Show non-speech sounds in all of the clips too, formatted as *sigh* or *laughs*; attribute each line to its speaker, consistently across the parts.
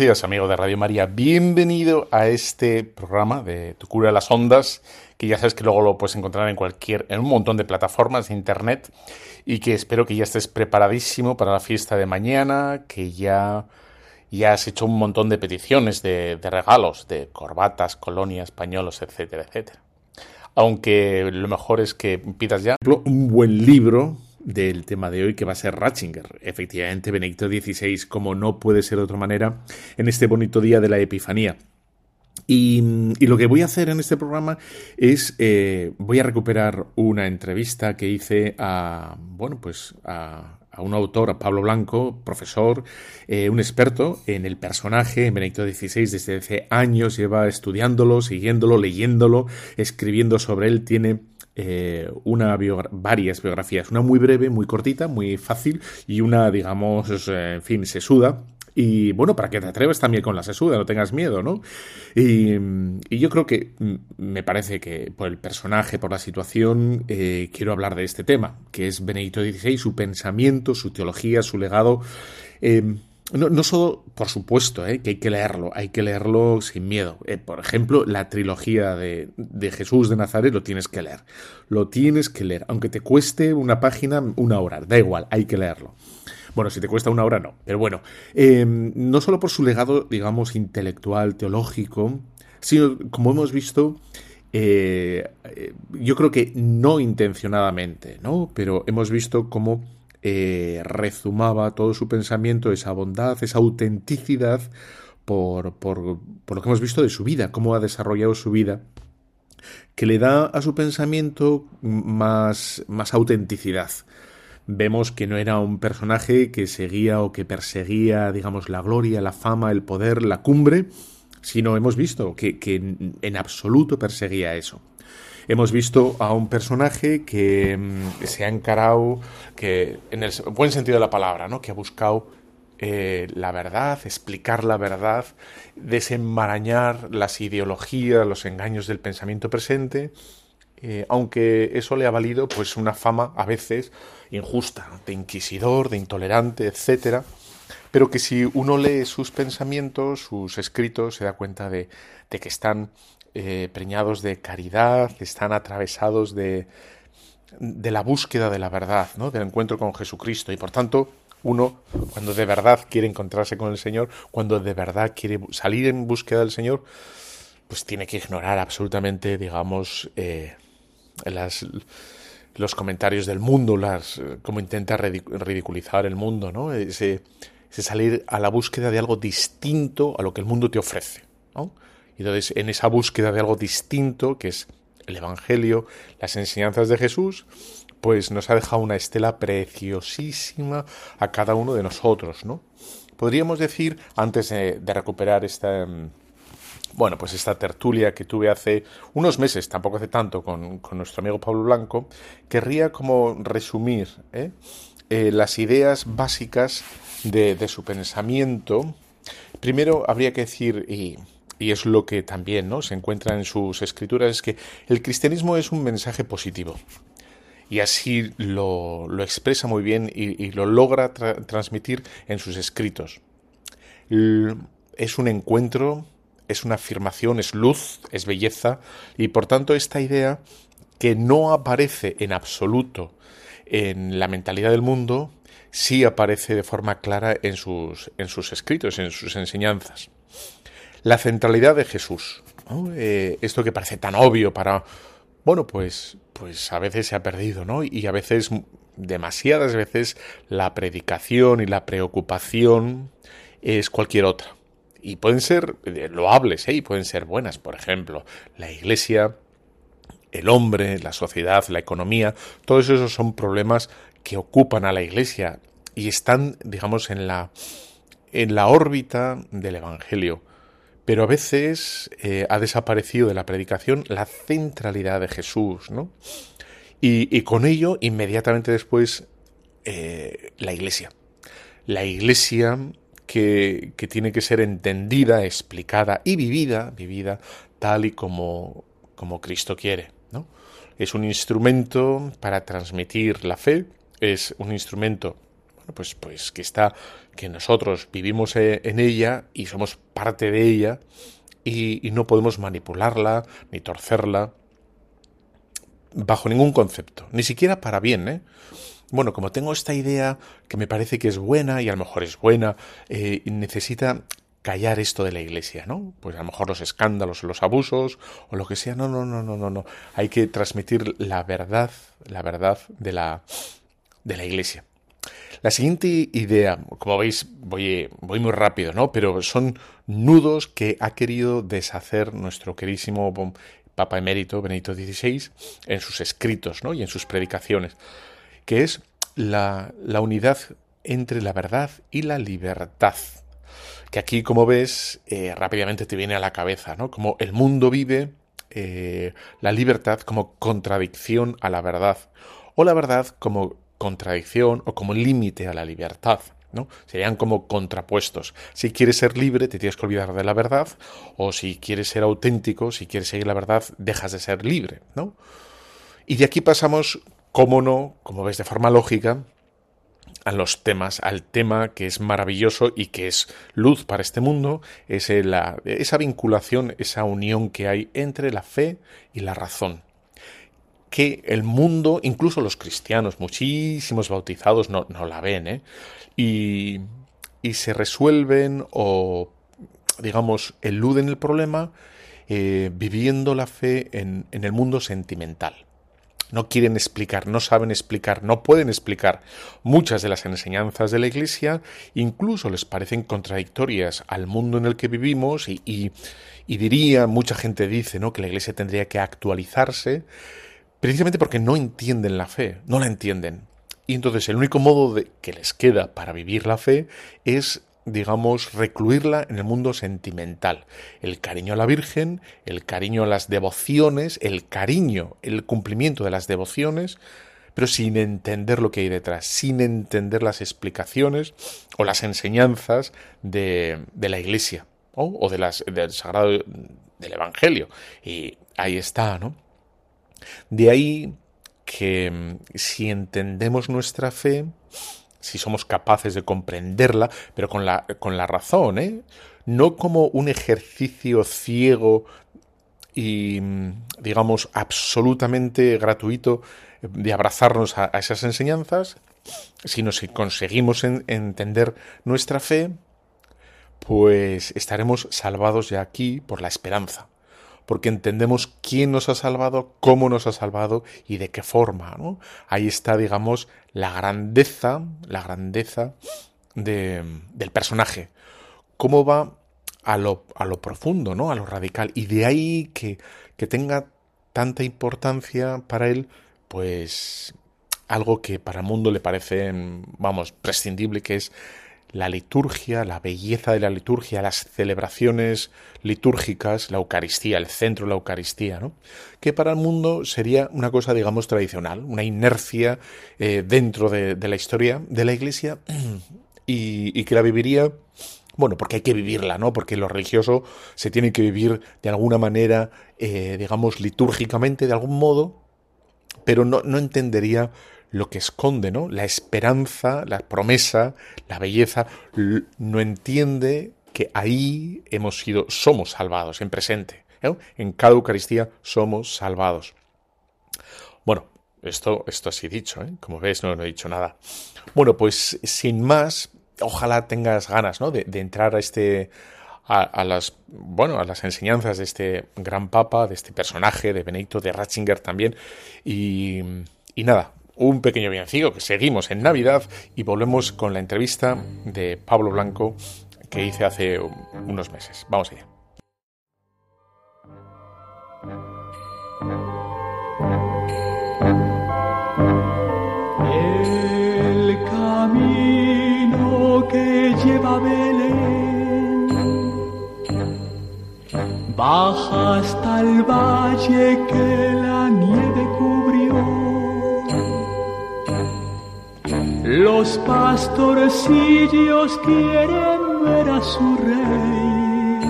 Speaker 1: Días, amigo de Radio María. Bienvenido a este programa de Tu cura de las ondas, que ya sabes que luego lo puedes encontrar en cualquier, en un montón de plataformas de internet y que espero que ya estés preparadísimo para la fiesta de mañana, que ya, ya has hecho un montón de peticiones de, de regalos, de corbatas, colonias, pañuelos, etcétera, etcétera. Aunque lo mejor es que pidas ya un buen libro del tema de hoy, que va a ser Ratzinger. Efectivamente, Benedicto XVI, como no puede ser de otra manera, en este bonito día de la Epifanía. Y, lo que voy a hacer en este programa es, eh, voy a recuperar una entrevista que hice a, bueno, pues a, un autor, a Pablo Blanco, profesor, eh, un experto en el personaje, en Benedicto XVI, desde hace años lleva estudiándolo, siguiéndolo, leyéndolo, escribiendo sobre él, tiene eh, una varias biografías, una muy breve, muy cortita, muy fácil y una, digamos, eh, en fin, sesuda. Y bueno, para que te atreves también con la sesuda, no tengas miedo, ¿no? Y, yo creo que me parece que por el personaje, por la situación, eh, quiero hablar de este tema, que es Benedicto XVI, su pensamiento, su teología, su legado. No, solo, por supuesto, eh, que hay que leerlo, hay que leerlo sin miedo. Eh, por ejemplo, la trilogía de, de, Jesús de Nazaret lo tienes que leer. Lo tienes que leer, aunque te cueste una página una hora, da igual, hay que leerlo. Bueno, si te cuesta una hora, no. Pero bueno, eh, no solo por su legado, digamos, intelectual, teológico, sino, como hemos visto, yo creo que no intencionadamente, ¿no? Pero hemos visto cómo eh, rezumaba todo su pensamiento, esa bondad, esa autenticidad por, por, por lo que hemos visto de su vida, cómo ha desarrollado su vida, que le da a su pensamiento más, más autenticidad vemos que no era un personaje que seguía o que perseguía, digamos, la gloria, la fama, el poder, la cumbre, sino hemos visto que, que en absoluto perseguía eso. Hemos visto a un personaje que mm, se ha encarado, que en el buen sentido de la palabra, ¿no? que ha buscado eh, la verdad, explicar la verdad, desenmarañar las ideologías, los engaños del pensamiento presente, eh, aunque eso le ha valido pues una fama a veces injusta, de inquisidor, de intolerante, etcétera, pero que si uno lee sus pensamientos, sus escritos, se da cuenta de, de que están eh, preñados de caridad, están atravesados de, de la búsqueda de la verdad, ¿no? del encuentro con Jesucristo. Y por tanto, uno, cuando de verdad quiere encontrarse con el Señor, cuando de verdad quiere salir en búsqueda del Señor, pues tiene que ignorar absolutamente, digamos, eh, los comentarios del mundo, las, cómo intenta ridiculizar el mundo, ¿no? Ese, ese salir a la búsqueda de algo distinto a lo que el mundo te ofrece. Entonces, en esa búsqueda de algo distinto, que es el Evangelio, las enseñanzas de Jesús, pues nos ha dejado una estela preciosísima a cada uno de nosotros, ¿no? Podríamos decir, antes de, recuperar esta, mm, bueno, pues esta tertulia que tuve hace unos meses, tampoco hace tanto, con, nuestro amigo Pablo Blanco, querría como resumir ¿eh? Eh, las ideas básicas de, de, su pensamiento. Primero habría que decir, y y es lo que también ¿no? se encuentra en sus escrituras, es que el cristianismo es un mensaje positivo. Y así lo, expresa muy bien y, lo logra transmitir en sus escritos. es un encuentro, es una afirmación, es luz, es belleza, y por tanto esta idea que no aparece en absoluto en la mentalidad del mundo, sí aparece de forma clara en sus, en sus escritos, en sus enseñanzas la centralidad de Jesús. Eh, esto que parece tan obvio para... Bueno, pues, pues a veces se ha perdido, ¿no? Y a veces, demasiadas veces, la predicación y la preocupación es cualquier otra. Y pueden ser eh, loables, ¿eh? Y pueden ser buenas. Por ejemplo, la iglesia, el hombre, la sociedad, la economía, todos esos son problemas que ocupan a la iglesia y están, digamos, en la, en la órbita del Evangelio pero a veces eh, ha desaparecido de la predicación la centralidad de Jesús, ¿no? Y, con ello, inmediatamente después, eh, la iglesia. La iglesia que, que, tiene que ser entendida, explicada y vivida, vivida tal y como, como Cristo quiere, ¿no? Es un instrumento para transmitir la fe, es un instrumento pues, pues que está, que nosotros vivimos e, en ella y somos parte de ella y, no podemos manipularla ni torcerla bajo ningún concepto, ni siquiera para bien, ¿eh? Bueno, como tengo esta idea que me parece que es buena y a lo mejor es buena, eh, necesita callar esto de la iglesia, ¿no? Pues a lo mejor los escándalos, los abusos o lo que sea. No, no, no, no, no, no. Hay que transmitir la verdad, la verdad de la, de la iglesia. La siguiente idea, como veis, voy, muy rápido, ¿no? Pero son nudos que ha querido deshacer nuestro queridísimo Papa Emérito Benedicto XVI en sus escritos, ¿no? Y en sus predicaciones, que es la, la unidad entre la verdad y la libertad que aquí, como ves, eh, rápidamente te viene a la cabeza, ¿no? Como el mundo vive eh, la libertad como contradicción a la verdad, o la verdad como contradicción o como límite a la libertad. ¿no? Serían como contrapuestos. Si quieres ser libre, te tienes que olvidar de la verdad, o si quieres ser auténtico, si quieres seguir la verdad, dejas de ser libre, ¿no? Y de aquí pasamos, cómo no, como ves de forma lógica, a los temas, al tema que es maravilloso y que es luz para este mundo, es la, esa vinculación, esa unión que hay entre la fe y la razón que el mundo, incluso los cristianos, muchísimos bautizados no, la ven, ¿eh? y, se resuelven o, digamos, eluden el problema eh, viviendo la fe en, el mundo sentimental. No quieren explicar, no saben explicar, no pueden explicar muchas de las enseñanzas de la Iglesia, incluso les parecen contradictorias al mundo en el que vivimos y, y, y diría, mucha gente dice, ¿no? que la Iglesia tendría que actualizarse, precisamente porque no entienden la fe, no la entienden. Y entonces el único modo de, que les queda para vivir la fe es digamos, recluirla en el mundo sentimental. El cariño a la Virgen, el cariño a las devociones, el cariño, el cumplimiento de las devociones, pero sin entender lo que hay detrás, sin entender las explicaciones o las enseñanzas de, de la Iglesia o de las, del Sagrado del Evangelio. Y ahí está, ¿no? De ahí que mm, si entendemos nuestra fe, si somos capaces de comprenderla, pero con la, con la razón, ¿eh? no como un ejercicio ciego y, mm, digamos, absolutamente gratuito de abrazarnos a, esas enseñanzas, sino si conseguimos entender nuestra fe, pues estaremos salvados de aquí por la esperanza porque entendemos quién nos ha salvado, cómo nos ha salvado y de qué forma. ¿no? Ahí está, digamos, la grandeza, la grandeza de, del personaje. Cómo va a lo, a lo profundo, ¿no? A lo radical. Y de ahí que, que tenga tanta importancia para él, pues algo que para el mundo le parece, vamos, prescindible, que es la liturgia, la belleza de la liturgia, las celebraciones litúrgicas, la Eucaristía, el centro de la Eucaristía, ¿no? que para el mundo sería una cosa, digamos, tradicional, una inercia eh, dentro de, la historia de la Iglesia y, que la viviría bueno, porque hay que vivirla, ¿no? Porque lo religioso se tiene que vivir de alguna manera, eh, digamos, litúrgicamente, de algún modo, pero no, no entendería lo que esconde, ¿no? La esperanza, la promesa, la belleza, no entiende que ahí hemos sido, somos salvados en presente. ¿eh? En cada Eucaristía somos salvados. Bueno, esto, esto así dicho, ¿eh? como ves, no, he dicho nada. Bueno, pues sin más, ojalá tengas ganas, ¿no? De, entrar a este, a, las bueno a las enseñanzas de este gran papa de este personaje de Benedicto de Ratzinger también y, y nada un pequeño villancico que seguimos en Navidad y volvemos con la entrevista de Pablo Blanco que hice hace unos meses. Vamos allá.
Speaker 2: El camino que lleva a baja hasta el valle que la nieve cubrió. Los pastorcillos quieren ver a su rey.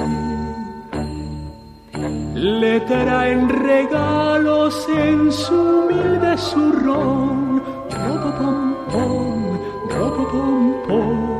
Speaker 2: Le traen regalos en su humilde zurrón. Robo pom pom, robo pom pom.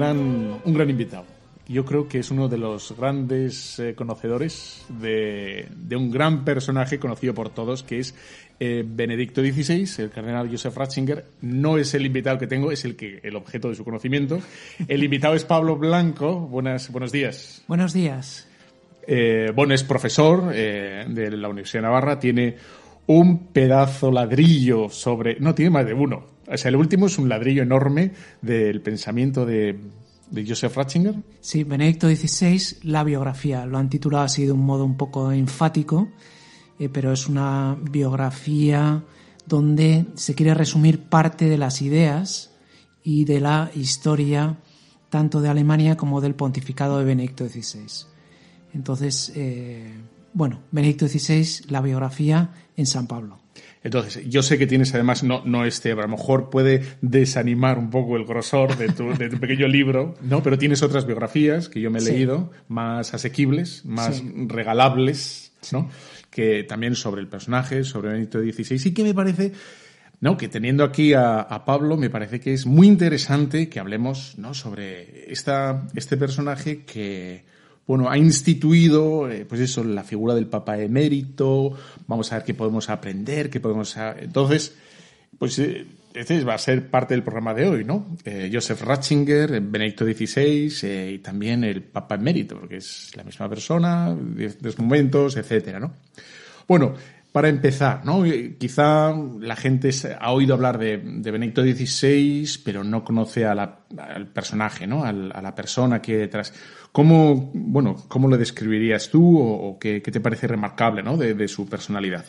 Speaker 1: Gran, un gran invitado. Yo creo que es uno de los grandes eh, conocedores de, de un gran personaje conocido por todos, que es eh, Benedicto XVI, el cardenal Joseph Ratzinger. No es el invitado que tengo, es el, que, el objeto de su conocimiento. El invitado es Pablo Blanco. Buenas, buenos días.
Speaker 3: Buenos días.
Speaker 1: Eh, bueno, es profesor eh, de la Universidad de Navarra, tiene un pedazo ladrillo sobre... No, tiene más de uno. O sea, el último es un ladrillo enorme del pensamiento de, de Joseph Ratzinger.
Speaker 3: Sí, Benedicto XVI, la biografía. Lo han titulado así de un modo un poco enfático, eh, pero es una biografía donde se quiere resumir parte de las ideas y de la historia tanto de Alemania como del pontificado de Benedicto XVI. Entonces, eh, bueno, Benedicto XVI, la biografía en San Pablo.
Speaker 1: Entonces, yo sé que tienes además, no, no este, a lo mejor puede desanimar un poco el grosor de tu, de tu pequeño libro, ¿no? Pero tienes otras biografías que yo me he
Speaker 3: Sí.
Speaker 1: leído, más asequibles, más
Speaker 3: Sí.
Speaker 1: regalables, ¿no? Que también sobre el personaje, sobre Benedicto XVI, sí que me parece, ¿no? Que teniendo aquí a, a Pablo, me parece que es muy interesante que hablemos, ¿no? Sobre esta, este personaje que, bueno, ha instituido, eh, pues eso, la figura del Papa emérito, vamos a ver qué podemos aprender, qué podemos... a- Entonces, pues eh, este va a ser parte del programa de hoy, ¿no? Eh, Joseph Ratzinger, eh, Benedicto XVI y también el Papa emérito, porque es la misma persona, diferentes momentos, etcétera, ¿no? Bueno, para empezar, ¿no? Quizá la gente ha oído hablar de, Benedicto XVI, pero no conoce a al personaje, ¿no? Al- a la persona que detrás. ¿Cómo, bueno, cómo lo describirías tú o, qué, qué te parece remarcable, ¿no? De, de su personalidad.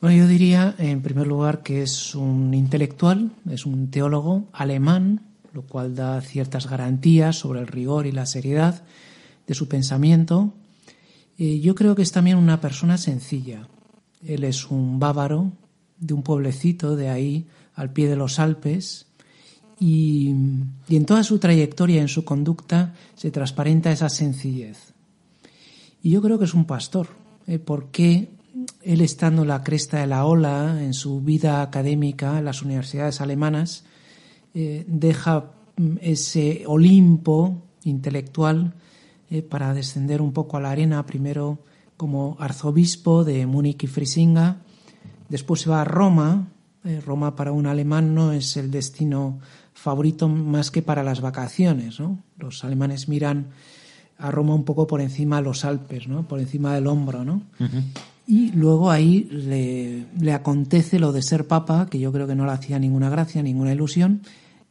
Speaker 3: Bueno, yo diría, en primer lugar, que es un intelectual, es un teólogo alemán, lo cual da ciertas garantías sobre el rigor y la seriedad de su pensamiento. Eh, yo creo que es también una persona sencilla. Él es un bávaro de un pueblecito de ahí, al pie de los Alpes, y, en toda su trayectoria, en su conducta, se transparenta esa sencillez. Y yo creo que es un pastor, eh, porque él estando en la cresta de la ola en su vida académica en las universidades alemanas, eh, deja mm, ese Olimpo intelectual eh, para descender un poco a la arena, primero como arzobispo de Múnich y Frisinga, después se va a Roma. Roma para un alemán no es el destino favorito más que para las vacaciones. ¿no? Los alemanes miran a Roma un poco por encima de los Alpes, ¿no? por encima del hombro. ¿no? Y luego ahí le, le acontece lo de ser papa, que yo creo que no le hacía ninguna gracia, ninguna ilusión,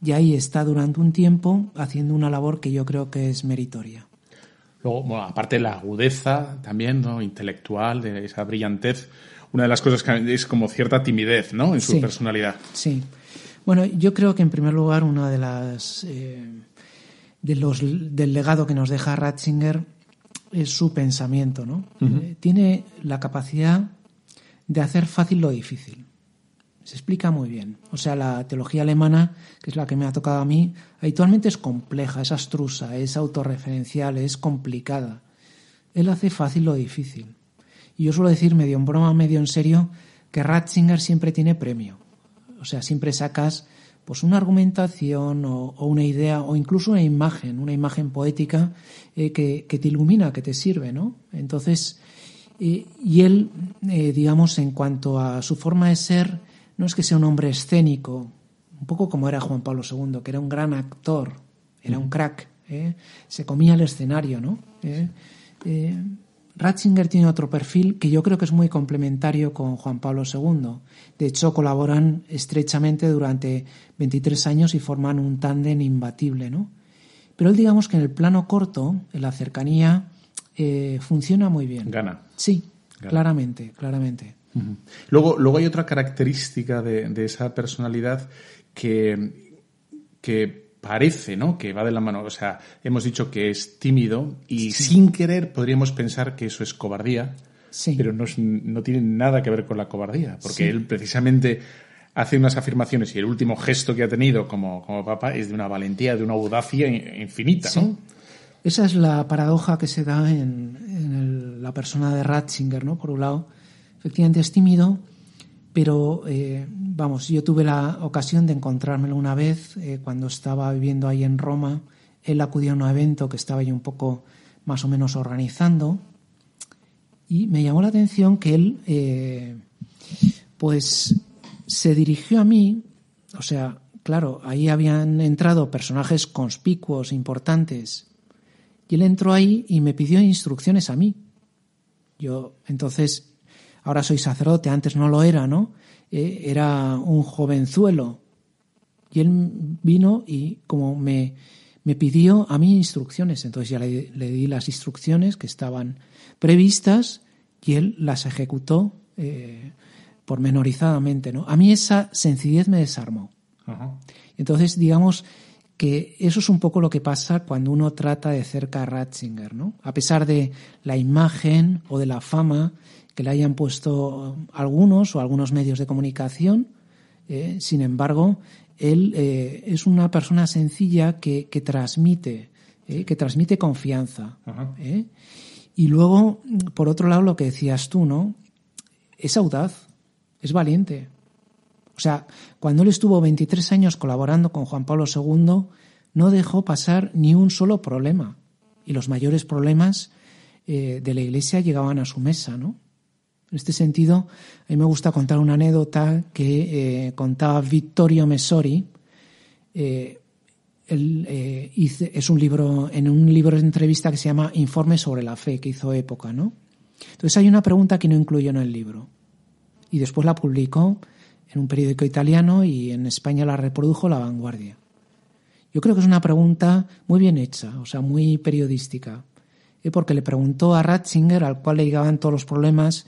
Speaker 3: y ahí está durante un tiempo haciendo una labor que yo creo que es meritoria.
Speaker 1: Luego, bueno, aparte la agudeza también, ¿no? Intelectual, de esa brillantez. Una de las cosas que es como cierta timidez, ¿no? En su
Speaker 3: Sí.
Speaker 1: personalidad.
Speaker 3: Sí. Bueno, yo creo que en primer lugar una de las eh, de los del legado que nos deja Ratzinger es su pensamiento, ¿no? Eh, tiene la capacidad de hacer fácil lo difícil. Se explica muy bien. O sea, la teología alemana, que es la que me ha tocado a mí, habitualmente es compleja, es abstrusa, es autorreferencial, es complicada. Él hace fácil lo difícil. Y yo suelo decir, medio en broma, medio en serio, que Ratzinger siempre tiene premio. O sea, siempre sacas pues una argumentación o, una idea o incluso una imagen, una imagen poética eh, que, te ilumina, que te sirve, ¿no? Entonces, eh, y él, eh, digamos, en cuanto a su forma de ser, no es que sea un hombre escénico, un poco como era Juan Pablo II, que era un gran actor, era un crack, se comía el escenario, ¿no? Ratzinger tiene otro perfil que yo creo que es muy complementario con Juan Pablo II. De hecho, colaboran estrechamente durante 23 años y forman un tándem imbatible, ¿no? Pero él, digamos que en el plano corto, en la cercanía, eh, funciona muy bien.
Speaker 1: Gana.
Speaker 3: Sí, claramente, claramente.
Speaker 1: luego, luego hay otra característica de, de esa personalidad que, que parece, ¿no? Que va de la mano. O sea, hemos dicho que es tímido y sin querer podríamos pensar que eso es cobardía.
Speaker 3: Sí.
Speaker 1: Pero no, no tiene nada que ver con la cobardía, porque él precisamente hace unas afirmaciones y el último gesto que ha tenido como, como papa es de una valentía, de una audacia infinita, ¿no?
Speaker 3: Esa es la paradoja que se da en, en la persona de Ratzinger, ¿no? Por un lado, efectivamente es tímido, pero eh, vamos, yo tuve la ocasión de encontrármelo una vez eh, cuando estaba viviendo ahí en Roma. Él acudió a un evento que estaba yo un poco más o menos organizando y me llamó la atención que él, eh, pues, se dirigió a mí, o sea, claro, ahí habían entrado personajes conspicuos, importantes, y él entró ahí y me pidió instrucciones a mí. Yo entonces ahora soy sacerdote, antes no lo era, ¿no? Eh, era un jovenzuelo. Y él vino y como me, me pidió a mí instrucciones, entonces ya le, di las instrucciones que estaban previstas y él las ejecutó eh, pormenorizadamente, ¿no? A mí esa sencillez me desarmó. Entonces, digamos que eso es un poco lo que pasa cuando uno trata de cerca a Ratzinger, ¿no? A pesar de la imagen o de la fama que le hayan puesto algunos o algunos medios de comunicación. Eh, sin embargo, él eh, es una persona sencilla que, transmite, eh, que transmite confianza. Y luego, por otro lado, lo que decías tú, ¿no? Es audaz, es valiente. O sea, cuando él estuvo 23 años colaborando con Juan Pablo II, no dejó pasar ni un solo problema. Y los mayores problemas de la Iglesia llegaban a su mesa, ¿no? En este sentido, a mí me gusta contar una anécdota que eh, contaba Vittorio Messori. Eh, eh, es un libro, en un libro de entrevista que se llama Informe sobre la fe, que hizo época, ¿no? Entonces hay una pregunta que no incluyó en el libro. Y después la publicó en un periódico italiano y en España la reprodujo La Vanguardia. Yo creo que es una pregunta muy bien hecha, o sea, muy periodística, porque le preguntó a Ratzinger, al cual le llegaban todos los problemas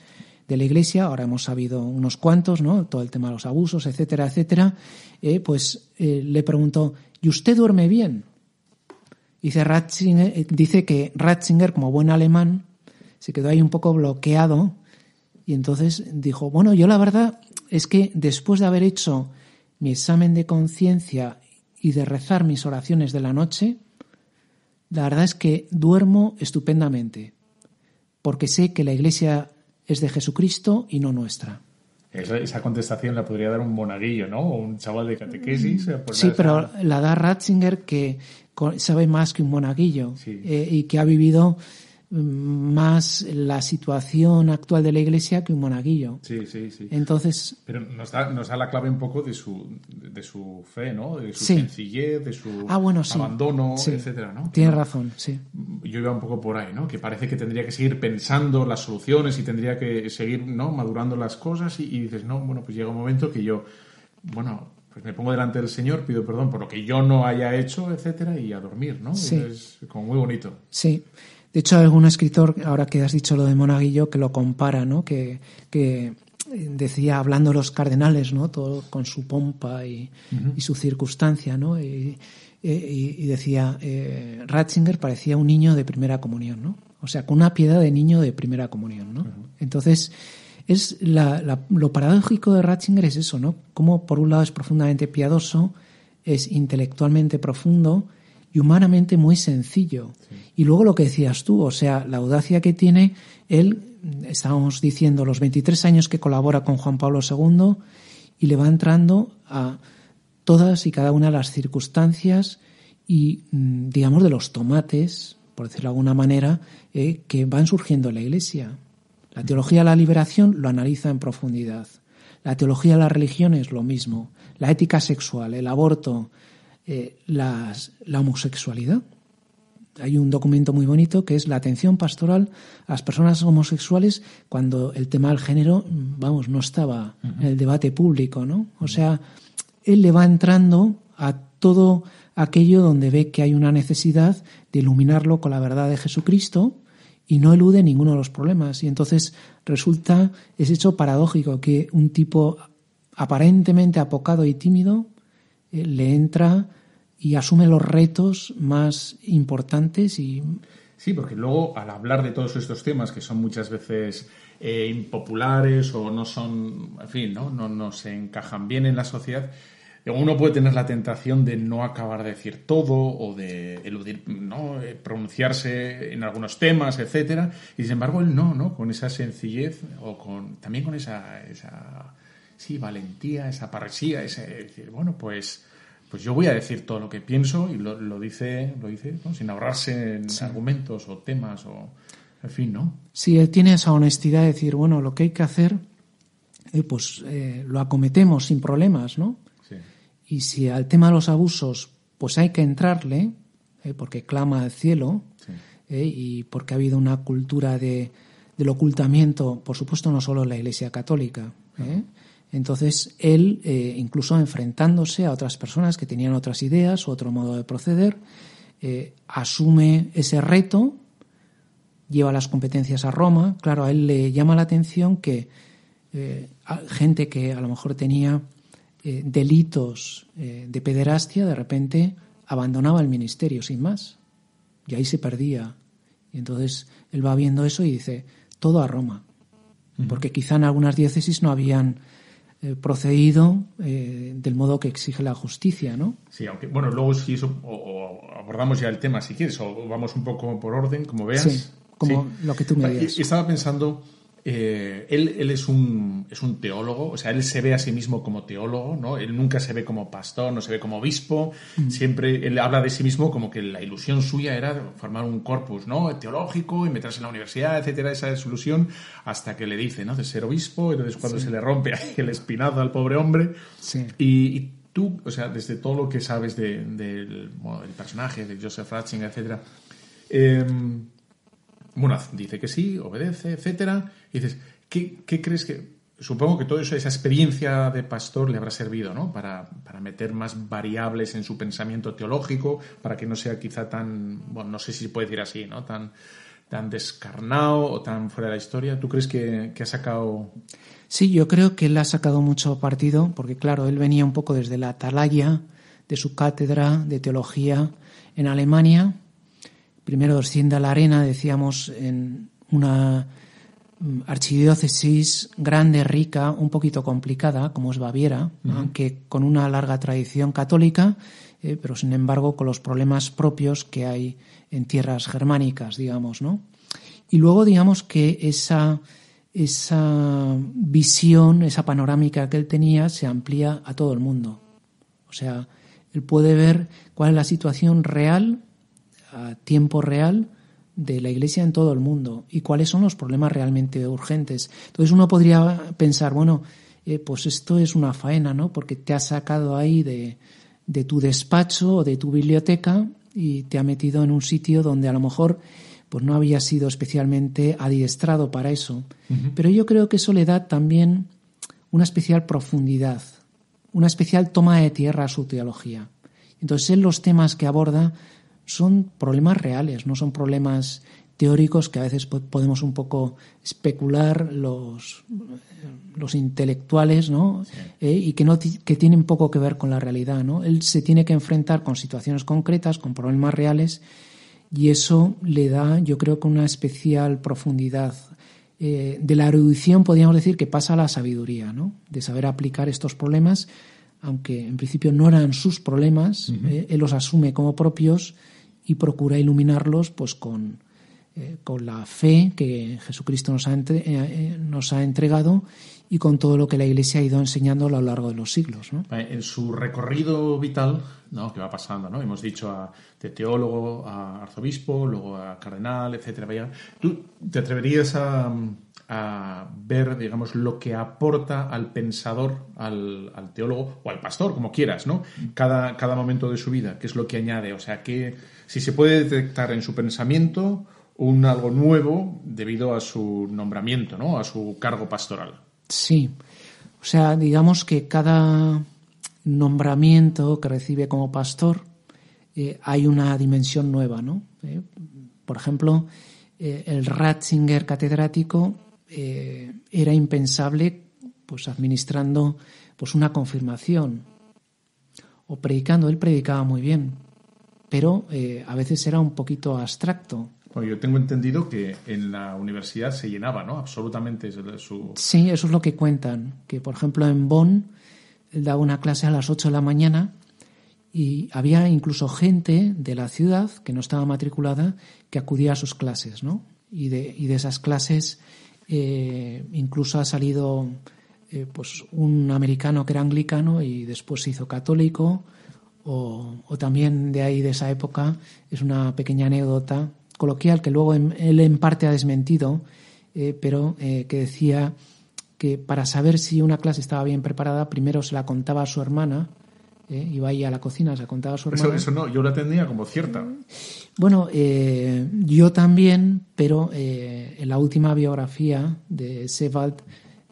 Speaker 3: de la Iglesia, ahora hemos sabido unos cuantos, ¿no? Todo el tema de los abusos, etcétera, etcétera. Eh, pues eh, le preguntó, ¿y usted duerme bien? Dice, Ratzinger, eh, dice que Ratzinger, como buen alemán, se quedó ahí un poco bloqueado y entonces dijo, bueno, yo la verdad es que después de haber hecho mi examen de conciencia y de rezar mis oraciones de la noche, la verdad es que duermo estupendamente, porque sé que la Iglesia es de Jesucristo y no nuestra.
Speaker 1: Esa, contestación la podría dar un monaguillo, ¿no? O un chaval de catequesis.
Speaker 3: Eh, sí, pero la da Ratzinger que sabe más que un monaguillo eh, y que ha vivido más la situación actual de la Iglesia que un monaguillo.
Speaker 1: Sí, sí, sí.
Speaker 3: Entonces...
Speaker 1: Pero nos da, nos da la clave un poco de su, de su fe, ¿no? De su sencillez, de su
Speaker 3: ah, bueno,
Speaker 1: abandono, etcétera, ¿no?
Speaker 3: Tiene razón, sí.
Speaker 1: Yo iba un poco por ahí, ¿no? Que parece que tendría que seguir pensando las soluciones y tendría que seguir, ¿no? Madurando las cosas y, y dices, no, bueno, pues llega un momento que yo, bueno, pues me pongo delante del Señor, pido perdón por lo que yo no haya hecho, etcétera, y a dormir, ¿no?
Speaker 3: Sí.
Speaker 1: Es como muy bonito.
Speaker 3: Sí. De hecho, hay algún escritor, ahora que has dicho lo de Monaguillo, que lo compara, ¿no? Que, decía, hablando de los cardenales, ¿no? Todo con su pompa y, su circunstancia, ¿no? Y, decía, eh, Ratzinger parecía un niño de primera comunión, ¿no? O sea, con una piedad de niño de primera comunión, ¿no? Entonces, Es lo paradójico de Ratzinger es eso, ¿no? Como por un lado es profundamente piadoso, es intelectualmente profundo y humanamente muy sencillo. Y luego lo que decías tú, o sea, la audacia que tiene él, estábamos diciendo, los 23 años que colabora con Juan Pablo II y le va entrando a todas y cada una de las circunstancias y, mm, digamos, de los tomates, por decirlo de alguna manera, eh, que van surgiendo en la Iglesia. La teología de la liberación lo analiza en profundidad. La teología de la religión es lo mismo. La ética sexual, el aborto, eh, la homosexualidad. Hay un documento muy bonito que es la atención pastoral a las personas homosexuales cuando el tema del género, vamos, no estaba en el debate público, ¿no? O sea, él le va entrando a todo aquello donde ve que hay una necesidad de iluminarlo con la verdad de Jesucristo y no elude ninguno de los problemas. Y entonces resulta, es hecho paradójico que un tipo aparentemente apocado y tímido eh, le entra y asume los retos más importantes y
Speaker 1: Sí, porque luego al hablar de todos estos temas que son muchas veces eh, impopulares o no son, en fin, ¿no? No, no se encajan bien en la sociedad, uno puede tener la tentación de no acabar de decir todo o de eludir, ¿no? Eh, pronunciarse en algunos temas, etcétera, y sin embargo él no, ¿no? Con esa sencillez o con también con esa, esa sí, valentía, esa parresía, ese decir, bueno, pues pues yo voy a decir todo lo que pienso y lo, lo dice, lo dice sin ahorrarse en argumentos o temas o, en fin, ¿no?
Speaker 3: Sí, él tiene esa honestidad de decir, bueno, lo que hay que hacer, eh, pues eh, lo acometemos sin problemas, ¿no? Y si al tema de los abusos, pues hay que entrarle, eh, porque clama al cielo, y porque ha habido una cultura de, del ocultamiento, por supuesto, no solo en la Iglesia Católica. Entonces, él, eh, incluso enfrentándose a otras personas que tenían otras ideas o otro modo de proceder, eh, asume ese reto, lleva las competencias a Roma. Claro, a él le llama la atención que eh, gente que a lo mejor tenía delitos de pederastia, de repente abandonaba el ministerio sin más. Y ahí se perdía. Y entonces él va viendo eso y dice, todo a Roma. Porque quizá en algunas diócesis no habían eh, procedido eh, del modo que exige la justicia, ¿no?
Speaker 1: Sí, aunque, bueno, luego si eso, o, abordamos ya el tema si quieres, o vamos un poco por orden, como veas.
Speaker 3: Sí, como lo que tú me digas.
Speaker 1: Estaba pensando eh, él, él es, un, es un teólogo, o sea, él se ve a sí mismo como teólogo, ¿no? Él nunca se ve como pastor, no se ve como obispo, mm. siempre él habla de sí mismo como que la ilusión suya era formar un corpus, ¿no? Teológico y meterse en la universidad, etcétera, esa es su ilusión, hasta que le dice, ¿no? De ser obispo, entonces cuando se le rompe el espinazo al pobre hombre.
Speaker 3: Sí.
Speaker 1: Y, tú, o sea, desde todo lo que sabes del de, personaje, de Joseph Ratzinger, etcétera, eh, bueno, dice que sí, obedece, etcétera. Y dices, ¿qué, crees que.? Supongo que toda esa experiencia de pastor le habrá servido, ¿no? Para, meter más variables en su pensamiento teológico, para que no sea quizá tan. Bueno, no sé si se puede decir así, ¿no? Tan, tan descarnado o tan fuera de la historia. ¿Tú crees que, que ha sacado.?
Speaker 3: Sí, yo creo que él ha sacado mucho partido, porque claro, él venía un poco desde la atalaya de su cátedra de teología en Alemania primero desciende a la arena, decíamos, en una mm, archidiócesis grande, rica, un poquito complicada, como es Baviera, aunque con una larga tradición católica, eh, pero sin embargo con los problemas propios que hay en tierras germánicas, digamos, ¿no? Y luego, digamos que esa, esa visión, esa panorámica que él tenía, se amplía a todo el mundo. O sea, él puede ver cuál es la situación real a tiempo real de la Iglesia en todo el mundo y cuáles son los problemas realmente urgentes. Entonces uno podría pensar, bueno, eh, pues esto es una faena, ¿no? Porque te ha sacado ahí de, de tu despacho o de tu biblioteca y te ha metido en un sitio donde a lo mejor pues no había sido especialmente adiestrado para eso. Pero yo creo que eso le da también una especial profundidad, una especial toma de tierra a su teología. Entonces él los temas que aborda son problemas reales, no son problemas teóricos que a veces podemos un poco especular los, los intelectuales, ¿no? Eh, y que, no que tienen poco que ver con la realidad, ¿no? Él se tiene que enfrentar con situaciones concretas, con problemas reales, y eso le da, yo creo que una especial profundidad eh, de la erudición podríamos decir que pasa a la sabiduría, ¿no? De saber aplicar estos problemas, aunque en principio no eran sus problemas, eh, él los asume como propios y procura iluminarlos pues con, eh, con la fe que Jesucristo nos ha, entre, eh, nos ha entregado y con todo lo que la Iglesia ha ido enseñando a lo largo de los siglos. ¿no?
Speaker 1: En su recorrido vital, ¿no? que va pasando, ¿no? hemos dicho a, de teólogo a arzobispo, luego a cardenal, etcétera. ¿Tú te atreverías a, a ver, digamos, lo que aporta al pensador, al, teólogo o al pastor, como quieras, ¿no? Cada, cada momento de su vida, qué es lo que añade, o sea, que si se puede detectar en su pensamiento un algo nuevo debido a su nombramiento, ¿no? A su cargo pastoral.
Speaker 3: Sí. O sea, digamos que cada nombramiento que recibe como pastor eh, hay una dimensión nueva, ¿no? Eh, por ejemplo, eh, el Ratzinger catedrático eh, era impensable pues administrando pues una confirmación o predicando. Él predicaba muy bien, pero eh, a veces era un poquito abstracto.
Speaker 1: Bueno, yo tengo entendido que en la universidad se llenaba, ¿no? Absolutamente su...
Speaker 3: Sí, eso es lo que cuentan. Que, por ejemplo, en Bonn él daba una clase a las 8 de la mañana y había incluso gente de la ciudad que no estaba matriculada que acudía a sus clases, ¿no? Y de, y de esas clases eh, incluso ha salido eh, pues un americano que era anglicano y después se hizo católico. O, también de ahí, de esa época, es una pequeña anécdota coloquial que luego él en parte ha desmentido, eh, pero que decía que para saber si una clase estaba bien preparada, primero se la contaba a su hermana, eh, iba ahí a la cocina, se contaba a su hermana.
Speaker 1: Eso, eso no, yo la tenía como cierta.
Speaker 3: Bueno, eh, yo también, pero eh, en la última biografía de Sebald,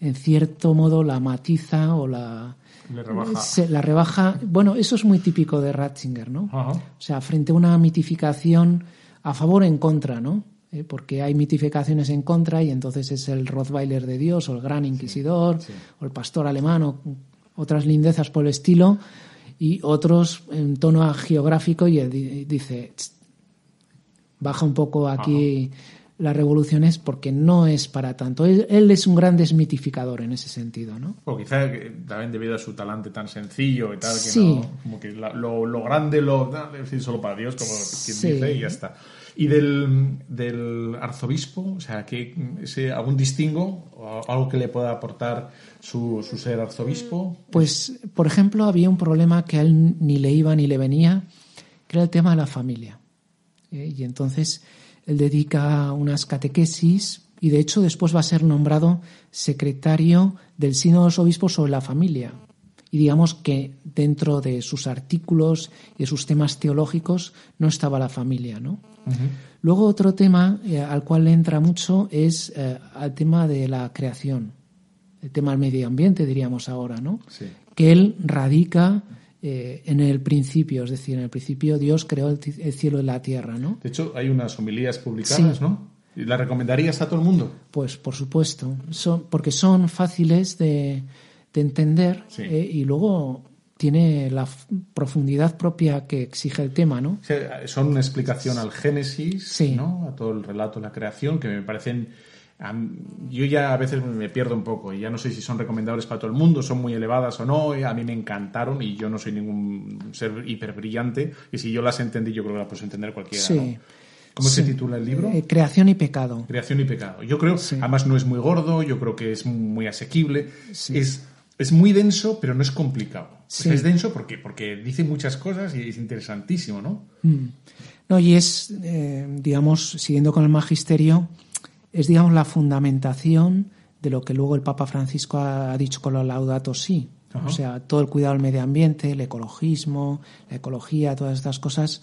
Speaker 3: en cierto modo la matiza o la,
Speaker 1: Le rebaja.
Speaker 3: se- la rebaja. Bueno, eso es muy típico de Ratzinger, ¿no?
Speaker 1: Ajá.
Speaker 3: O sea, frente a una mitificación a favor o en contra, ¿no? Eh, porque hay mitificaciones en contra y entonces es el Rottweiler de Dios o el Gran Inquisidor o el pastor alemán o otras lindezas por el estilo y otros en tono geográfico y dice "Tst, baja un poco aquí las revoluciones porque no es para tanto. Él, él es un gran desmitificador en ese sentido, ¿no?
Speaker 1: O quizá que también debido a su talante tan sencillo y tal, que
Speaker 3: Sí.
Speaker 1: no, como que la- lo, lo grande lo es decir, solo para Dios, como quien
Speaker 3: Sí.
Speaker 1: dice, y ya está. Y del, del arzobispo, o sea, que ese, algún distingo, o algo que le pueda aportar su, ser arzobispo.
Speaker 3: Pues, por ejemplo, había un problema que a él ni le iba ni le venía, que era el tema de la familia. ¿eh? Y entonces él dedica unas catequesis y de hecho después va a ser nombrado secretario del Sínodo de los Obispos sobre la familia. Y digamos que dentro de sus artículos y de sus temas teológicos no estaba la familia, ¿no? Luego otro tema eh, al cual le entra mucho es eh, al tema de la creación, el tema del medio ambiente, diríamos ahora, ¿no?
Speaker 1: Sí.
Speaker 3: Que él radica eh, en el principio, es decir, en el principio Dios creó el, el cielo y la tierra, ¿no?
Speaker 1: De hecho, hay unas homilías publicadas,
Speaker 3: Sí.
Speaker 1: ¿no? ¿Y ¿La recomendarías a todo el mundo?
Speaker 3: Pues por supuesto, son, porque son fáciles de, de entender
Speaker 1: Sí.
Speaker 3: eh, y luego tiene la profundidad propia que exige el tema, ¿no?
Speaker 1: Sea, son una explicación al Génesis,
Speaker 3: Sí.
Speaker 1: ¿no? A todo el relato de la creación, que me parecen... yo ya a veces me pierdo un poco y ya no sé si son recomendables para todo el mundo, son muy elevadas o no. A mí me encantaron y yo no soy ningún ser hiper brillante. Y si yo las entendí, yo creo que las puedes entender cualquiera.
Speaker 3: Sí.
Speaker 1: ¿no? ¿Cómo se
Speaker 3: Sí.
Speaker 1: titula el libro?
Speaker 3: Eh, creación y pecado.
Speaker 1: Creación y pecado. Yo creo,
Speaker 3: Sí.
Speaker 1: además no es muy gordo, yo creo que es muy asequible.
Speaker 3: Sí.
Speaker 1: Es, es muy denso, pero no es complicado. O sea,
Speaker 3: Sí.
Speaker 1: es denso porque, porque dice muchas cosas y es interesantísimo, ¿no?
Speaker 3: Mm. No, y es, eh, digamos, siguiendo con el magisterio, es, digamos, la fundamentación de lo que luego el Papa Francisco ha, dicho con la Laudato Si.
Speaker 1: Ajá.
Speaker 3: O sea, todo el cuidado del medio ambiente, el ecologismo, la ecología, todas estas cosas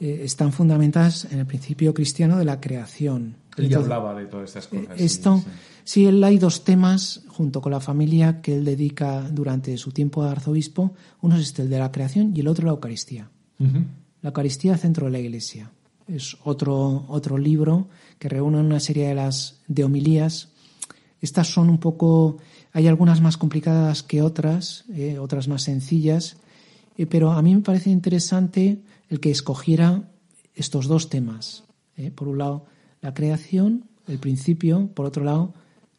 Speaker 3: eh, están fundamentadas en el principio cristiano de la creación.
Speaker 1: Él ya hablaba de todas estas cosas.
Speaker 3: Eh, Esto,
Speaker 1: sí.
Speaker 3: sí, él hay dos temas junto con la familia que él dedica durante su tiempo de arzobispo. Uno es este, el de la creación, y el otro la Eucaristía.
Speaker 1: Ujú.
Speaker 3: La Eucaristía, centro de la Iglesia. Es otro, otro libro que reúne una serie de las de homilías. Estas son un poco, hay algunas más complicadas que otras, eh, otras más sencillas, eh, pero a mí me parece interesante el que escogiera estos dos temas. eh. Por un lado, la creación el principio, por otro lado,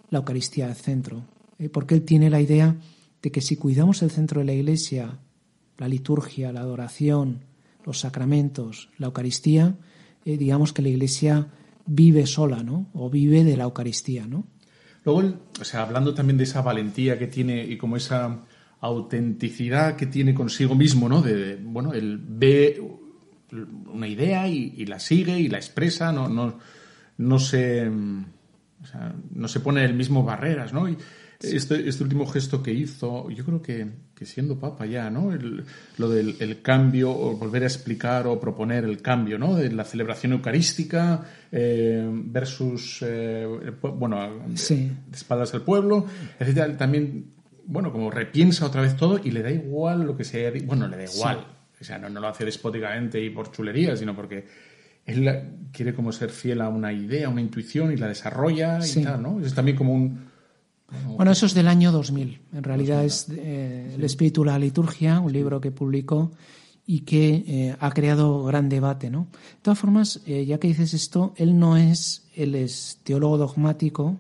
Speaker 3: la Eucaristía al centro. ¿eh? Porque él tiene la idea de que si cuidamos el centro de la Iglesia, la liturgia, la adoración, los sacramentos, la Eucaristía, eh, digamos que la Iglesia vive sola, ¿no? O vive de la Eucaristía, ¿no?
Speaker 1: Luego, o sea, hablando también de esa valentía que tiene y como esa autenticidad que tiene consigo mismo, ¿no? De, bueno, él ve una idea y, la sigue y la expresa, no, no se, no se pone el mismo barreras, ¿no? Y este, este, último gesto que hizo, yo creo que, siendo papa ya, ¿no? lo del el cambio, o volver a explicar o proponer el cambio, ¿no? De la celebración eucarística eh, versus, eh, bueno, de, espaldas al pueblo, etcétera. También, bueno, como repiensa otra vez todo y le da igual lo que sea, bueno, le da igual. O sea, no, no, lo hace despóticamente y por chulería, sino porque él quiere como ser fiel a una idea, a una intuición y la desarrolla y tal, ¿no? Es también como un
Speaker 3: bueno, eso es del año 2000. En realidad es eh, El espíritu de la liturgia, un libro que publicó y que eh, ha creado gran debate. ¿no? De todas formas, eh, ya que dices esto, él no es, él es teólogo dogmático,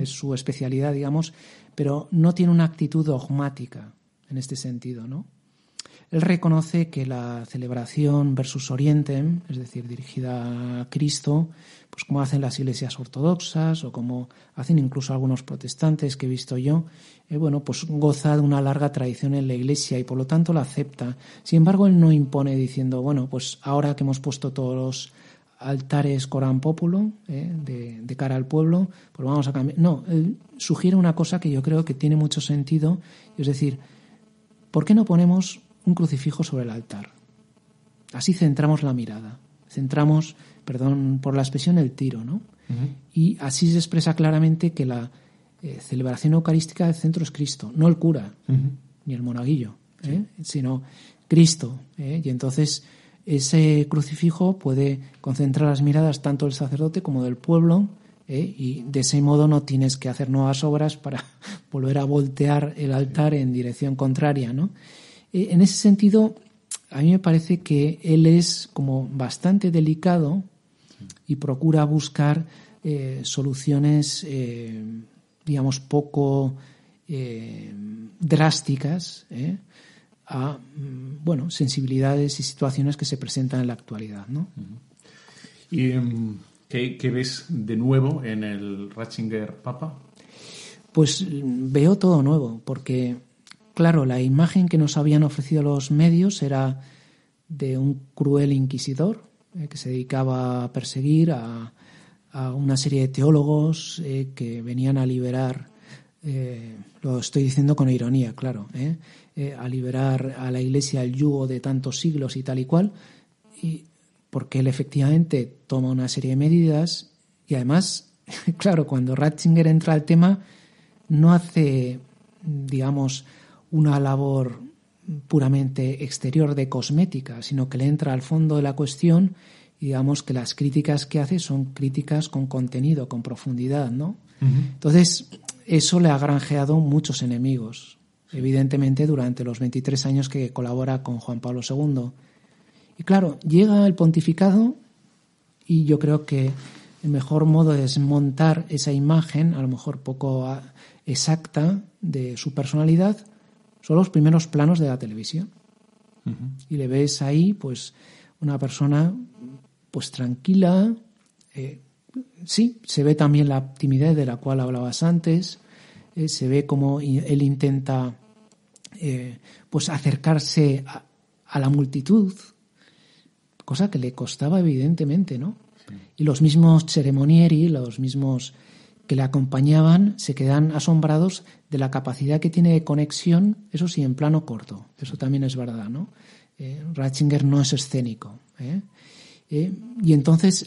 Speaker 3: es su especialidad, digamos, pero no tiene una actitud dogmática en este sentido. ¿no? Él reconoce que la celebración versus orientem, es decir, dirigida a Cristo, pues como hacen las iglesias ortodoxas o como hacen incluso algunos protestantes que he visto yo, eh, bueno, pues goza de una larga tradición en la iglesia y por lo tanto la acepta. Sin embargo, él no impone diciendo, bueno, pues ahora que hemos puesto todos los altares Corán Populo eh, de, de, cara al pueblo, pues vamos a cambiar. No, él sugiere una cosa que yo creo que tiene mucho sentido, es decir, ¿por qué no ponemos un crucifijo sobre el altar. Así centramos la mirada, centramos, perdón por la expresión, el tiro, ¿no? Y así se expresa claramente que la eh, celebración eucarística del centro es Cristo, no el cura, ni el monaguillo, ¿eh? sino Cristo. ¿eh? Y entonces ese crucifijo puede concentrar las miradas tanto del sacerdote como del pueblo, y de ese modo no tienes que hacer nuevas obras para *laughs* volver a voltear el altar en dirección contraria, ¿no? Eh, en ese sentido, a mí me parece que él es como bastante delicado y procura buscar eh, soluciones, eh, digamos, poco drásticas a mm, bueno, sensibilidades y situaciones que se presentan en la actualidad. ¿no?
Speaker 1: ¿Y em, ¿qué, ¿qué, ves de nuevo en el Ratzinger Papa?
Speaker 3: Pues mm, veo todo nuevo, porque Claro, la imagen que nos habían ofrecido los medios era de un cruel inquisidor eh, que se dedicaba a perseguir a, una serie de teólogos eh, que venían a liberar, eh, lo estoy diciendo con ironía, claro, a liberar a la Iglesia el yugo de tantos siglos y tal y cual, y porque él efectivamente toma una serie de medidas y además, *laughs* claro, cuando Ratzinger entra al tema, no hace, digamos, una labor puramente exterior de cosmética, sino que le entra al fondo de la cuestión y digamos que las críticas que hace son críticas con contenido, con profundidad, ¿no? Entonces, eso le ha granjeado muchos enemigos, evidentemente durante los 23 años que colabora con Juan Pablo II. Y claro, llega el pontificado y yo creo que el mejor modo de desmontar esa imagen, a lo mejor poco exacta, de su personalidad, son los primeros planos de la televisión. Y le ves ahí, pues, una persona, pues, tranquila. Eh, sí, se ve también la timidez de la cual hablabas antes. Eh, se ve como él intenta, eh, pues, acercarse a, a, la multitud, cosa que le costaba evidentemente, ¿no? Y los mismos ceremonieri, los mismos que le acompañaban se quedan asombrados de la capacidad que tiene de conexión, eso sí, en plano corto. Eso también es verdad, ¿no? Eh, Ratzinger no es escénico. ¿eh? Eh, y entonces,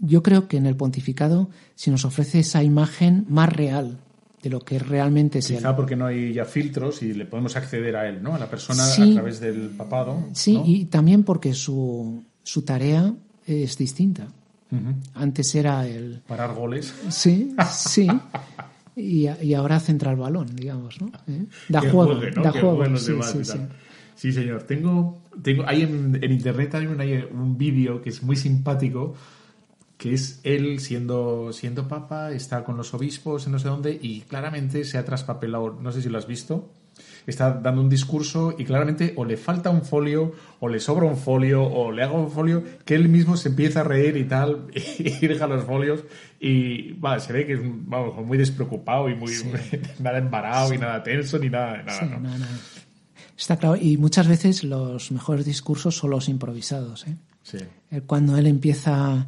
Speaker 3: yo creo que en el pontificado se nos ofrece esa imagen más real de lo que realmente es
Speaker 1: Quizá porque no hay ya filtros y le podemos acceder a él, ¿no? A la persona a través del papado.
Speaker 3: Sí, y también porque su, su tarea es distinta. Antes era el...
Speaker 1: Parar goles.
Speaker 3: Sí, sí. *laughs* Y, y ahora centra el balón, digamos, ¿no? ¿Eh? Da juego, da juego. Sí,
Speaker 1: sí, sí, señor. Tengo, tengo, hay en, internet hay un, un vídeo que es muy simpático que es él siendo, siendo papa, está con los obispos en no sé dónde y claramente se ha traspapelado, no sé si lo has visto, está dando un discurso y claramente o le falta un folio o le sobra un folio o le hago un folio que él mismo se empieza a reír y tal *laughs* y deja los folios y va, se ve que es vamos, muy despreocupado y muy *laughs* nada embarado y nada tenso ni nada, nada, ¿no?
Speaker 3: Está claro, y muchas veces los mejores discursos son los improvisados. ¿eh?
Speaker 1: Sí.
Speaker 3: Cuando él empieza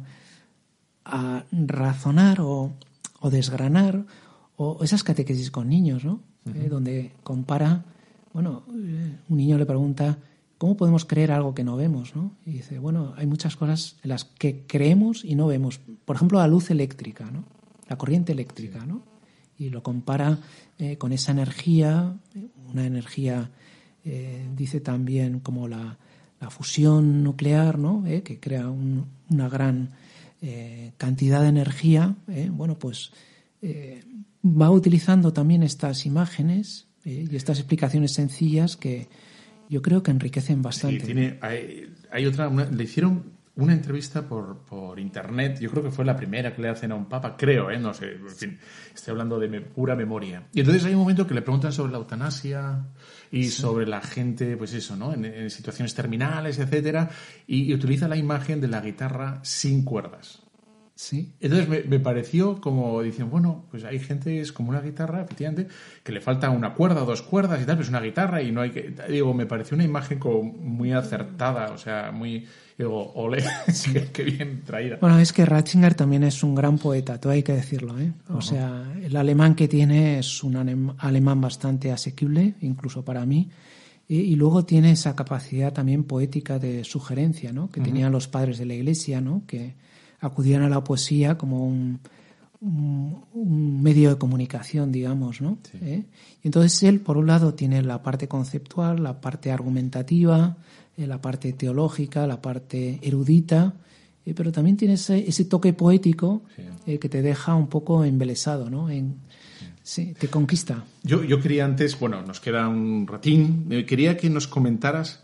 Speaker 3: a razonar o, desgranar, o esas catequesis con niños, ¿no? Eh, donde compara, bueno, eh, un niño le pregunta, ¿cómo podemos creer algo que no vemos? ¿no? Y dice, bueno, hay muchas cosas en las que creemos y no vemos. Por ejemplo, la luz eléctrica, ¿no? La corriente eléctrica, ¿no? Y lo compara eh, con esa energía, una energía, dice también como la, la fusión nuclear, ¿no? que crea una gran eh, cantidad de energía, ¿eh? bueno, pues eh, va utilizando también estas imágenes y estas explicaciones sencillas que yo creo que enriquecen bastante.
Speaker 1: Sí, tiene, hay, otra, le hicieron una entrevista por, por, internet, yo creo que fue la primera que le hacen a un papa, creo, ¿eh? no sé, en fin, estoy hablando de pura memoria. Y entonces hay un momento que le preguntan sobre la eutanasia y sobre la gente, pues eso, ¿no? En, situaciones terminales, etcétera, y, utiliza la imagen de la guitarra sin cuerdas.
Speaker 3: Sí.
Speaker 1: Entonces me, pareció como dicen, bueno, pues hay gente, es como una guitarra, efectivamente, que le falta una cuerda o dos cuerdas y tal, pues una guitarra y no hay que. Digo, me pareció una imagen como muy acertada, o sea, muy. Digo, ole, *laughs* qué, bien traída.
Speaker 3: Bueno, es que Ratzinger también es un gran poeta, todo hay que decirlo, ¿eh? O sea, el alemán que tiene es un alemán bastante asequible, incluso para mí. Y, luego tiene esa capacidad también poética de sugerencia, ¿no? Que tenían los padres de la iglesia, ¿no? Que acudían a la poesía como un, un, medio de comunicación, digamos, ¿no? ¿Eh? Y entonces él, por un lado, tiene la parte conceptual, la parte argumentativa, eh, la parte teológica, la parte erudita, eh, pero también tiene ese, ese toque poético que te deja un poco embelesado, ¿no? En, sí. te conquista.
Speaker 1: Yo, yo quería antes, bueno, nos queda un ratín, quería que nos comentaras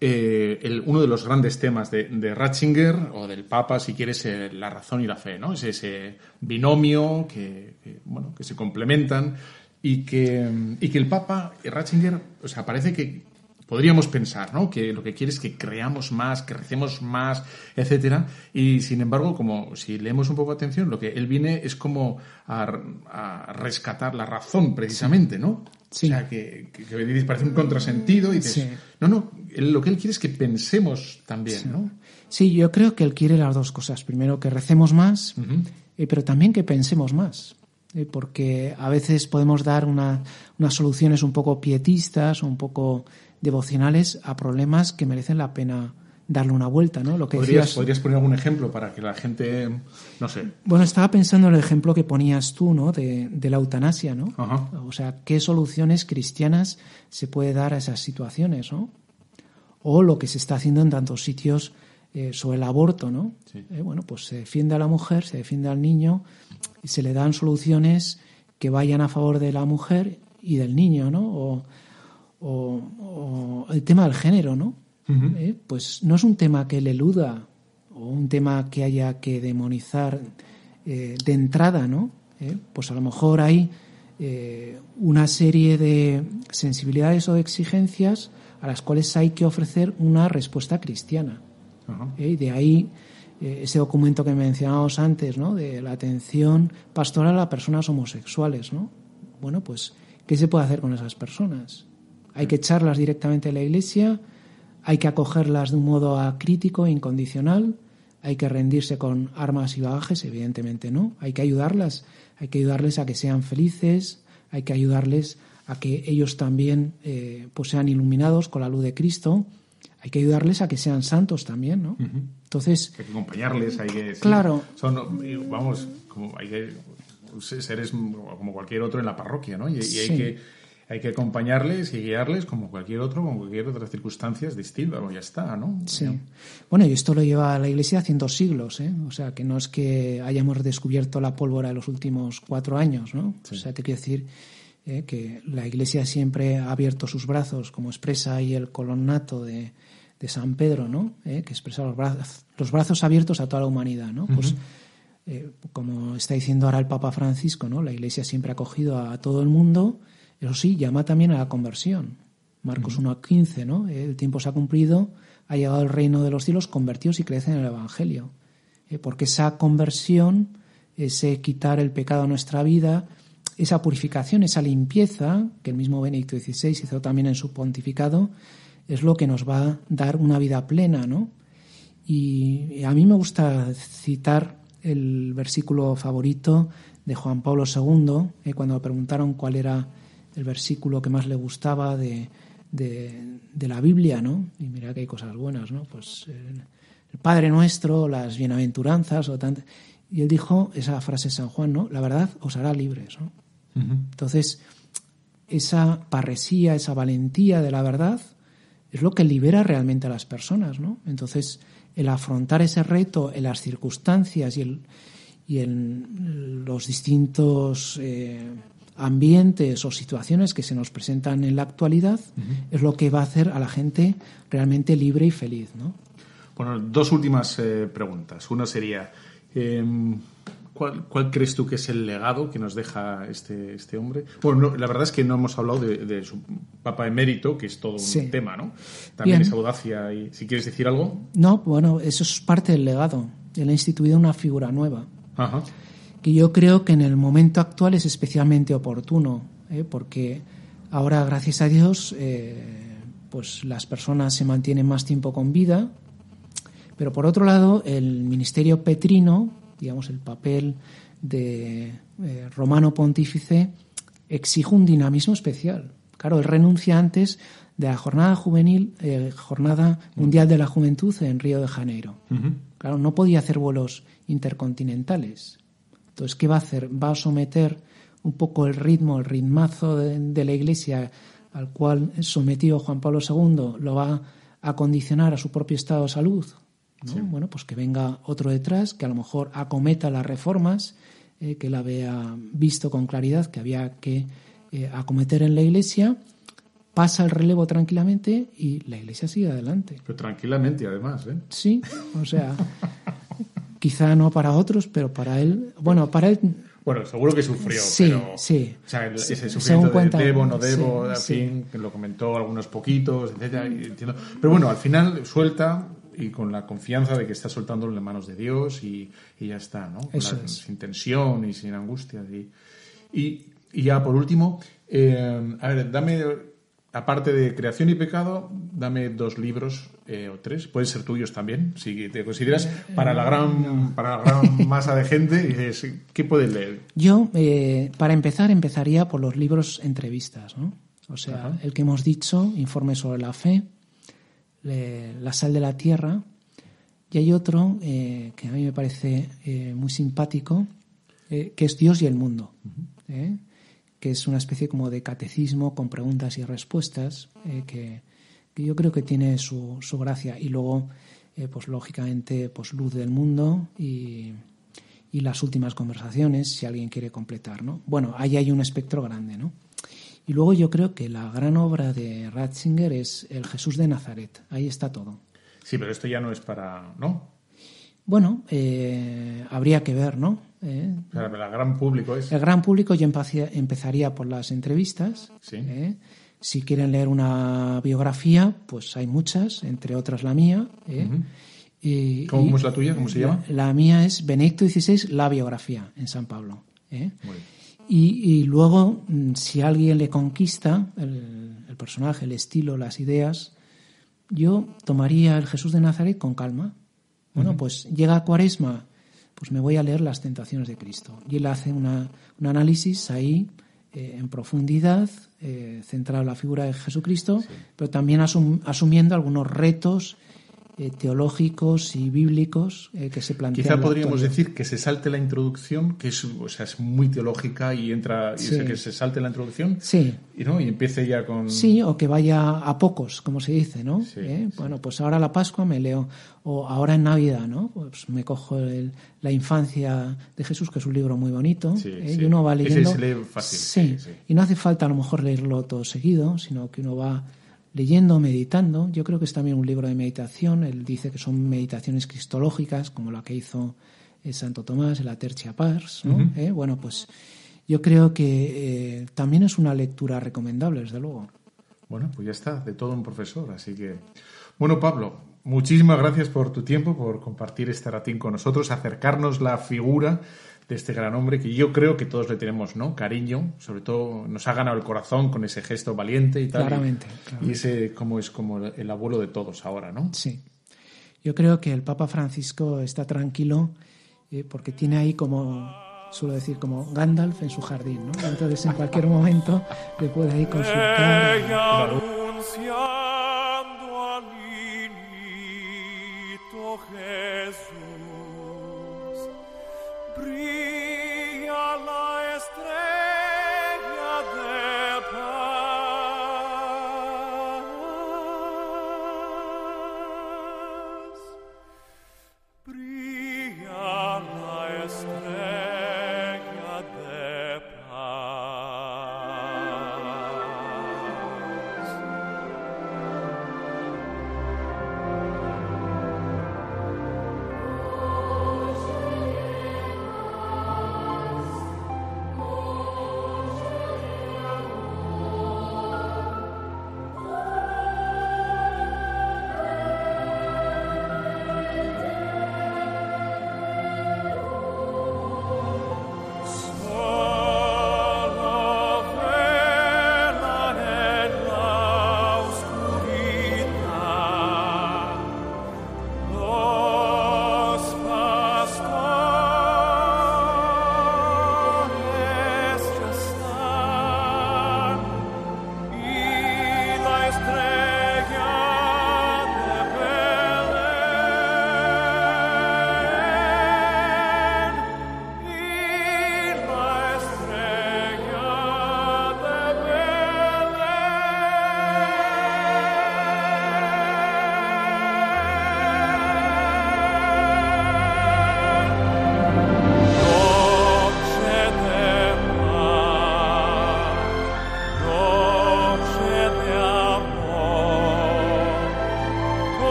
Speaker 1: eh, el, uno de los grandes temas de, Ratzinger o del Papa, si quieres, eh, la razón y la fe, ¿no? Es ese binomio que, bueno, que se complementan y que, y que el Papa, Ratzinger, o sea, parece que podríamos pensar, ¿no? Que lo que quiere es que creamos más, que recemos más, etcétera. Y sin embargo, como si leemos un poco atención, lo que él viene es como a, rescatar la razón, precisamente, ¿no?
Speaker 3: Sí.
Speaker 1: O sea, que, parece un contrasentido y dices, no, no, lo que él quiere es que pensemos también,
Speaker 3: sí.
Speaker 1: ¿no?
Speaker 3: Sí, yo creo que él quiere las dos cosas. Primero, que recemos más, eh, pero también que pensemos más. Eh, porque a veces podemos dar unas soluciones un poco pietistas, un poco devocionales a problemas que merecen la pena darle una vuelta, ¿no? Lo que
Speaker 1: ¿Podrías, ¿Podrías poner algún ejemplo para que la gente, no sé?
Speaker 3: Bueno, estaba pensando en el ejemplo que ponías tú, ¿no? De, la eutanasia, ¿no? O sea, ¿qué soluciones cristianas se puede dar a esas situaciones, ¿no? O lo que se está haciendo en tantos sitios eh, sobre el aborto, ¿no? Eh, bueno, pues se defiende a la mujer, se defiende al niño y se le dan soluciones que vayan a favor de la mujer y del niño, ¿no? O, o, el tema del género, ¿no? Eh, pues no es un tema que le eluda o un tema que haya que demonizar eh, de entrada, ¿no? Eh, pues a lo mejor hay una serie de sensibilidades o exigencias a las cuales hay que ofrecer una respuesta cristiana. Y de ahí ese documento que mencionábamos antes, ¿no? De la atención pastoral a personas homosexuales, ¿no? Bueno, pues, ¿qué se puede hacer con esas personas? Hay que echarlas directamente a la Iglesia, hay que acogerlas de un modo acrítico, incondicional, hay que rendirse con armas y bagajes, evidentemente no, hay que ayudarlas, hay que ayudarles a que sean felices, hay que ayudarles a que ellos también eh, pues sean iluminados con la luz de Cristo, hay que ayudarles a que sean santos también, ¿no? Entonces
Speaker 1: hay que acompañarles, hay que
Speaker 3: claro,
Speaker 1: son vamos, como hay que seres como cualquier otro en la parroquia, ¿no? Y, hay que hay que acompañarles y guiarles como cualquier otro, como cualquier otra circunstancias distintas, ya está, ¿no?
Speaker 3: Sí. Bueno, y esto lo lleva la Iglesia haciendo siglos, ¿eh? O sea, que no es que hayamos descubierto la pólvora en los últimos cuatro años, ¿no? O sea, te quiero decir ¿eh? que la Iglesia siempre ha abierto sus brazos, como expresa ahí el colonnato de, de San Pedro, ¿no? Eh, que expresa los brazos, los brazos abiertos a toda la humanidad, ¿no? Pues eh, como está diciendo ahora el Papa Francisco, ¿no? La Iglesia siempre ha acogido a, todo el mundo, eso sí, llama también a la conversión. Marcos 1 a 15, ¿no? El tiempo se ha cumplido, ha llegado el reino de los cielos, convertidos y crecen en el Evangelio. Eh, porque esa conversión, ese quitar el pecado a nuestra vida, esa purificación, esa limpieza, que el mismo Benedicto XVI hizo también en su pontificado, es lo que nos va a dar una vida plena, ¿no? Y a mí me gusta citar el versículo favorito de Juan Pablo II, eh, cuando me preguntaron cuál era el versículo que más le gustaba de, de, la Biblia, ¿no? Y mira que hay cosas buenas, ¿no? Pues el, Padre Nuestro, las bienaventuranzas, o tanto. Y él dijo esa frase de San Juan, ¿no? La verdad os hará libres, ¿no? Entonces, esa parresía, esa valentía de la verdad es lo que libera realmente a las personas, ¿no? Entonces, el afrontar ese reto en las circunstancias y, el, y en los distintos eh, ambientes o situaciones que se nos presentan en la actualidad es lo que va a hacer a la gente realmente libre y feliz, ¿no?
Speaker 1: Bueno, dos últimas eh, preguntas. Una sería, em, ¿Cuál, crees tú que es el legado que nos deja este, este hombre? Bueno, la verdad es que no hemos hablado de, su papa emérito, que es todo un tema, ¿no? También esa audacia. Y, si quieres decir algo.
Speaker 3: No, bueno, eso es parte del legado. Él ha instituido una figura nueva. Que yo creo que en el momento actual es especialmente oportuno, ¿eh? porque ahora, gracias a Dios, eh, pues las personas se mantienen más tiempo con vida. Pero por otro lado, el ministerio petrino digamos, el papel de eh, romano pontífice exige un dinamismo especial. Claro, él renuncia antes de la jornada juvenil, eh, jornada mundial de la juventud en Río de Janeiro. Claro, no podía hacer vuelos intercontinentales. Entonces, ¿qué va a hacer? Va a someter un poco el ritmo, el ritmazo de, la Iglesia al cual sometió Juan Pablo II, lo va a condicionar a su propio estado de salud, bueno, pues que venga otro detrás, que a lo mejor acometa las reformas, eh, que la vea visto con claridad que había que eh, acometer en la Iglesia, pasa el relevo tranquilamente y la Iglesia sigue adelante.
Speaker 1: Pero tranquilamente, además, ¿eh?
Speaker 3: Sí, o sea, quizá no para otros, pero para él, bueno, para él
Speaker 1: bueno, seguro que sufrió,
Speaker 3: sí,
Speaker 1: pero.
Speaker 3: Sí.
Speaker 1: O sea, ese sufrimiento de debo, no debo, en fin, que lo comentó algunos poquitos, etcétera, entiendo. Pero bueno, al final suelta y con la confianza de que está soltándolo en manos de Dios y, ya está, ¿no? Sin tensión y sin angustia. Y, ya por último, eh, a ver, dame, aparte de Creación y Pecado, dame dos libros eh, o tres, pueden ser tuyos también, si te consideras para la gran, para la gran *laughs* masa de gente, ¿qué puedes leer?
Speaker 3: Yo, eh, para empezar, empezaría por los libros entrevistas, ¿no? O sea, el que hemos dicho, Informe sobre la Fe, la sal de la tierra. Y hay otro eh, que a mí me parece eh, muy simpático, que es Dios y el mundo, que es una especie como de catecismo con preguntas y respuestas, que, yo creo que tiene su, su gracia. Y luego, pues lógicamente, pues Luz del Mundo y, y las últimas conversaciones, si alguien quiere completar. ¿no? Bueno, ahí hay un espectro grande, ¿no? Y luego yo creo que la gran obra de Ratzinger es El Jesús de Nazaret. Ahí está todo.
Speaker 1: Sí, pero esto ya no es para. ¿No?
Speaker 3: Bueno, eh, habría que ver, ¿no?
Speaker 1: Eh, el gran público es.
Speaker 3: El gran público yo empezaría por las entrevistas.
Speaker 1: Sí.
Speaker 3: Eh. Si quieren leer una biografía, pues hay muchas, entre otras la mía.
Speaker 1: ¿Cómo, es la tuya? ¿Cómo se llama?
Speaker 3: La, mía es Benedicto XVI, la biografía en San Pablo. Muy bien. Y, luego, mm, si alguien le conquista el, personaje, el estilo, las ideas, yo tomaría el Jesús de Nazaret con calma. Bueno, pues llega a Cuaresma, pues me voy a leer las tentaciones de Cristo. Y él hace una, un análisis ahí eh, en profundidad, eh, centrado en la figura de Jesucristo, pero también asumiendo algunos retos eh, teológicos y bíblicos que se plantean.
Speaker 1: Quizá podríamos decir que se salte la introducción, que es, o sea, es muy teológica y entra, y que se salte la introducción
Speaker 3: sí.
Speaker 1: y, ¿no? y empiece ya con...
Speaker 3: Sí, o que vaya a pocos, como se dice, ¿no? ¿Eh? Bueno, pues ahora la Pascua me leo, o ahora en Navidad, ¿no? Pues me cojo la infancia de Jesús, que es un libro muy bonito, y uno va leyendo...
Speaker 1: Ese se lee fácil.
Speaker 3: Sí, y no hace falta a lo mejor leerlo todo seguido, sino que uno va
Speaker 2: leyendo, meditando. Yo creo que es también un libro de meditación. Él dice que son meditaciones cristológicas, como la que hizo eh, Santo Tomás en la Tercia Pars. ¿no? Eh, bueno, pues yo creo que eh, también es una lectura recomendable, desde luego.
Speaker 1: Bueno, pues ya está, de todo un profesor. Así que, bueno, Pablo, muchísimas gracias por tu tiempo, por compartir este ratín con nosotros, acercarnos la figura de este gran hombre que yo creo que todos le tenemos, ¿no? Cariño, sobre todo nos ha ganado el corazón con ese gesto valiente y tal.
Speaker 2: Claramente.
Speaker 1: Y ese como es como el abuelo de todos ahora, ¿no?
Speaker 2: Sí. Yo creo que el Papa Francisco está tranquilo eh, porque tiene ahí como, suelo decir, como Gandalf en su jardín, ¿no? Entonces en cualquier momento le puede ir consultar.